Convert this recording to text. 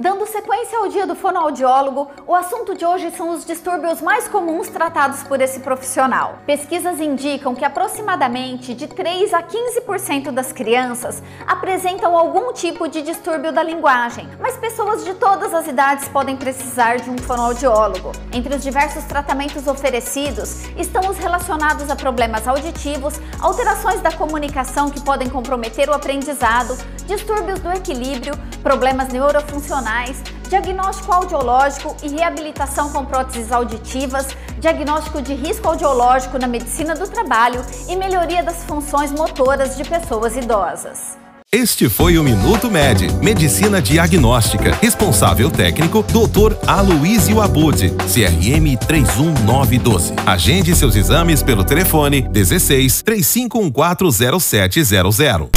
Dando sequência ao dia do fonoaudiólogo, o assunto de hoje são os distúrbios mais comuns tratados por esse profissional. Pesquisas indicam que aproximadamente de 3 a 15% das crianças apresentam algum tipo de distúrbio da linguagem, mas pessoas de todas as idades podem precisar de um fonoaudiólogo. Entre os diversos tratamentos oferecidos estão os relacionados a problemas auditivos, alterações da comunicação que podem comprometer o aprendizado, distúrbios do equilíbrio, problemas neurofuncionais, diagnóstico audiológico e reabilitação com próteses auditivas, diagnóstico de risco audiológico na medicina do trabalho e melhoria das funções motoras de pessoas idosas. Este foi o Minuto Med, Medicina Diagnóstica. Responsável técnico, Dr. Aloysio Abud, CRM 31912. Agende seus exames pelo telefone 16 35140700.